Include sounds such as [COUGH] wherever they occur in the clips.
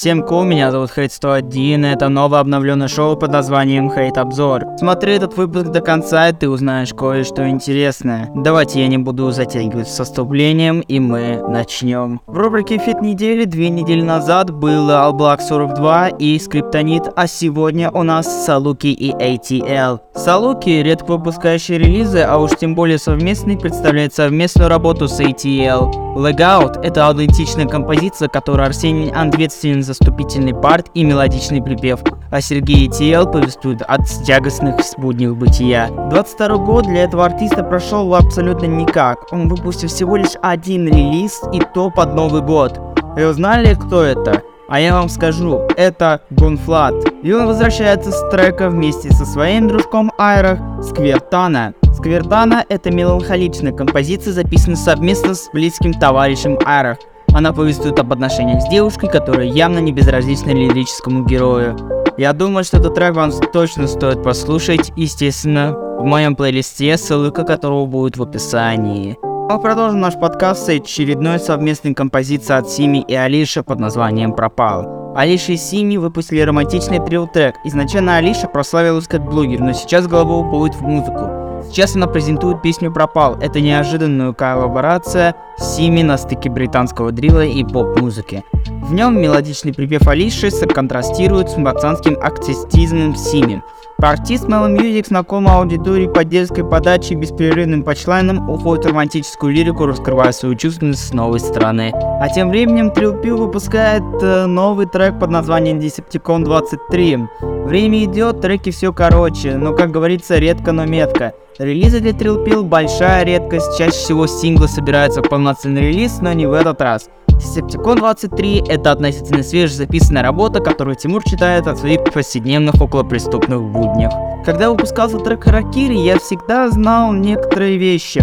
Всем ку, меня зовут Хейт 101, и это новое обновленное шоу под названием Хейт Обзор. Смотри этот выпуск до конца, и ты узнаешь кое-что интересное. Давайте я не буду затягивать с вступлением, и мы начнем. В рубрике Фит недели две недели назад был All Black 42 и Скриптонит, а сегодня у нас Салуки и ATL. Салуки, редко выпускающий релизы, а уж тем более совместный, представляет совместную работу с ATL. Legout — это аутентичная композиция, которую Арсений ответственен за заступительный парт и мелодичный припев, а Сергей Тиел повествует от тягостных будней бытия. 22 год для этого артиста прошел абсолютно никак. Он выпустил всего лишь один релиз и то под Новый год. И узнали, кто это? А я вам скажу, это Гонфлат. И он возвращается с трека вместе со своим дружком Айрах Сквертана. Сквертана это меланхоличная композиция, записанная совместно с близким товарищем Айрах. Она повествует об отношениях с девушкой, которая явно не безразлична лирическому герою. Я думаю, что этот трек вам точно стоит послушать, естественно, в моем плейлисте, ссылка которого будет в описании. Мы продолжим наш подкаст с очередной совместной композицией от Сими и Алиша под названием «Пропал». Алиша и Сими выпустили романтичный трил-трек. Изначально Алиша прославилась как блогер, но сейчас голова уходит в музыку. Сейчас она презентует песню «Пропал». Это неожиданная коллаборация Сими на стыке британского дрила и поп-музыки. В нем мелодичный припев Алиши контрастирует с пацанским акцистизмом Сими. Артист Mellow Music знаком аудитории по детской подаче и беспрерывным патчлайном уходит в романтическую лирику, раскрывая свою чувственность с новой стороны. А тем временем Trill Pill выпускает э, новый трек под названием Decepticon 23. Время идет, треки все короче, но как говорится, редко, но метко. Релизы для Trill Pill большая редкость, чаще всего синглы собираются в полноценный релиз, но не в этот раз. Decepticon 23 — это относительно свежезаписанная работа, которую Тимур читает от своих повседневных околопреступных буднях. Когда выпускался трек Харакири, я всегда знал некоторые вещи.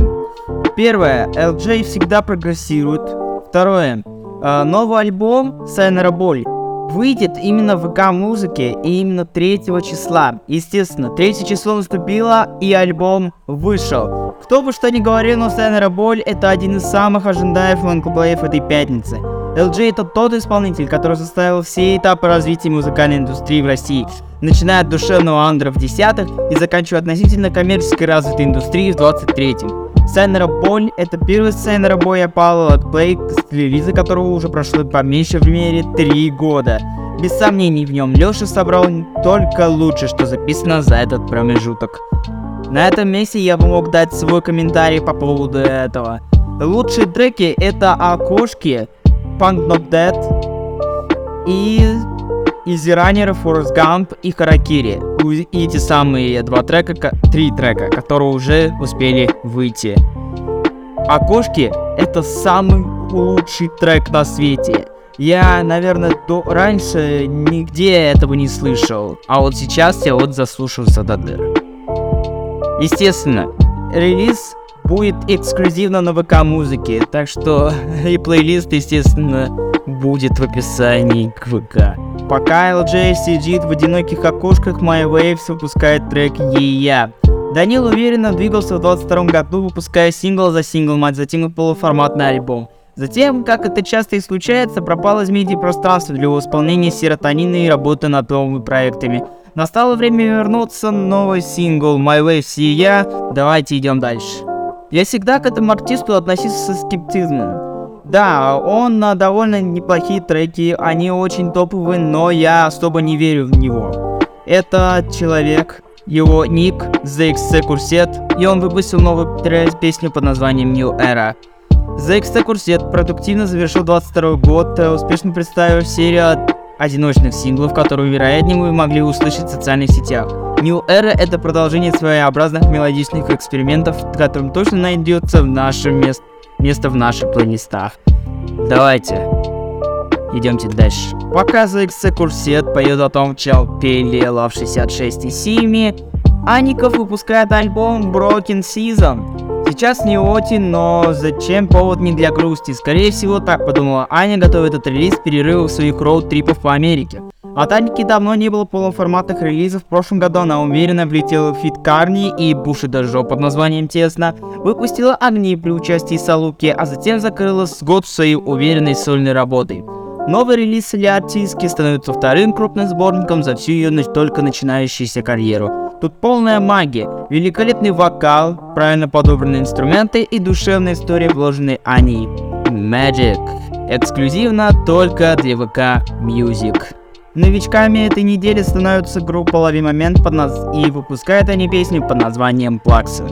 Первое, LJ всегда прогрессирует. Второе, э, новый альбом Сайнера Боль выйдет именно в ВК-музыке и именно 3 числа. Естественно, 3 число наступило и альбом вышел. Кто бы что ни говорил, но Сенера Боль это один из самых ожидаемых лонгплеев этой пятницы. LG это тот исполнитель, который заставил все этапы развития музыкальной индустрии в России, начиная от душевного андера в десятых и заканчивая относительно коммерческой развитой индустрией в 23-м. Сайнера Боль — это первый Сайнера боя Паула Лотплей, с релиза которого уже прошло по меньшей мере 3 года. Без сомнений в нем Леша собрал только лучше, что записано за этот промежуток. На этом месте я бы мог дать свой комментарий по поводу этого. Лучшие треки это «Окошки», «Punk Not Dead» и Изи Раннер, Форест Гамп и Харакири. И эти самые два трека, три трека, которые уже успели выйти. Окошки — это самый лучший трек на свете. Я, наверное, до раньше нигде этого не слышал, а вот сейчас я вот заслушался до дыр. Естественно, релиз будет эксклюзивно на ВК музыке, так что [LAUGHS] и плейлист, естественно, будет в описании к ВК. Пока LJ сидит в одиноких окошках, My Waves выпускает трек «Ея». Данил уверенно двигался в 22 году, выпуская сингл за синглом, а затем и полуформатный альбом. Затем, как это часто и случается, пропал из медиапространства для исполнения серотонина и работы над новыми проектами. Настало время вернуться, новый сингл My Waves и я. Давайте идем дальше. Я всегда к этому артисту относился со скептизмом. Да, он на довольно неплохие треки, они очень топовые, но я особо не верю в него. Это человек, его ник ZXC Курсет, и он выпустил новую песню под названием New Era. ZXC Курсет продуктивно завершил 22 год, э, успешно представив серию одиночных синглов, которые, вероятнее, вы могли услышать в социальных сетях. New Era — это продолжение своеобразных мелодичных экспериментов, которым точно найдется в нашем месте место в наших плейлистах. Давайте, идемте дальше. Показывает Курсет поет о том, чел пели Love 66 и Сими. Аников выпускает альбом Broken Season. Сейчас не очень, но зачем повод не для грусти? Скорее всего так подумала Аня, готовит этот релиз перерывов своих роуд-трипов по Америке. От ANIKV давно не было полуформатных релизов. В прошлом году она уверенно влетела в feat к Aarne и Bushido Zho под названием «Тесно», выпустила «Огни» при участии SALUKI, а затем закрыла с год своей уверенной сольной работой. Новый релиз или артистки становится вторым крупным сборником за всю ее только начинающуюся карьеру. Тут полная магия, великолепный вокал, правильно подобранные инструменты и душевная история, вложенной Аней. Magic. Эксклюзивно только для ВК Music. Новичками этой недели становится группа Лови Момент под наз... и выпускают они песню под названием Плаксы.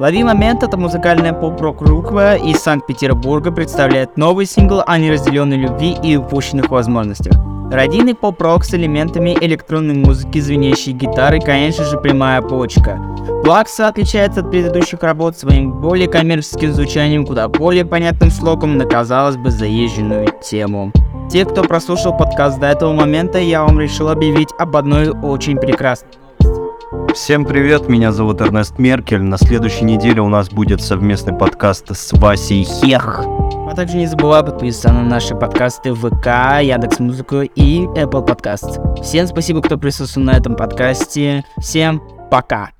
Лови Момент это музыкальная поп-рок группа из Санкт-Петербурга представляет новый сингл о неразделенной любви и упущенных возможностях. Родийный поп-рок с элементами электронной музыки, звенящей гитары, конечно же, прямая почка. Плакса отличается от предыдущих работ своим более коммерческим звучанием, куда более понятным слогом на, казалось бы, заезженную тему. Те, кто прослушал подкаст до этого момента, я вам решил объявить об одной очень прекрасной Всем привет, меня зовут Эрнест Меркель. На следующей неделе у нас будет совместный подкаст с Васей Хех. А также не забывай подписываться на наши подкасты в ВК, Яндекс Музыку и Apple Podcast. Всем спасибо, кто присутствовал на этом подкасте. Всем пока.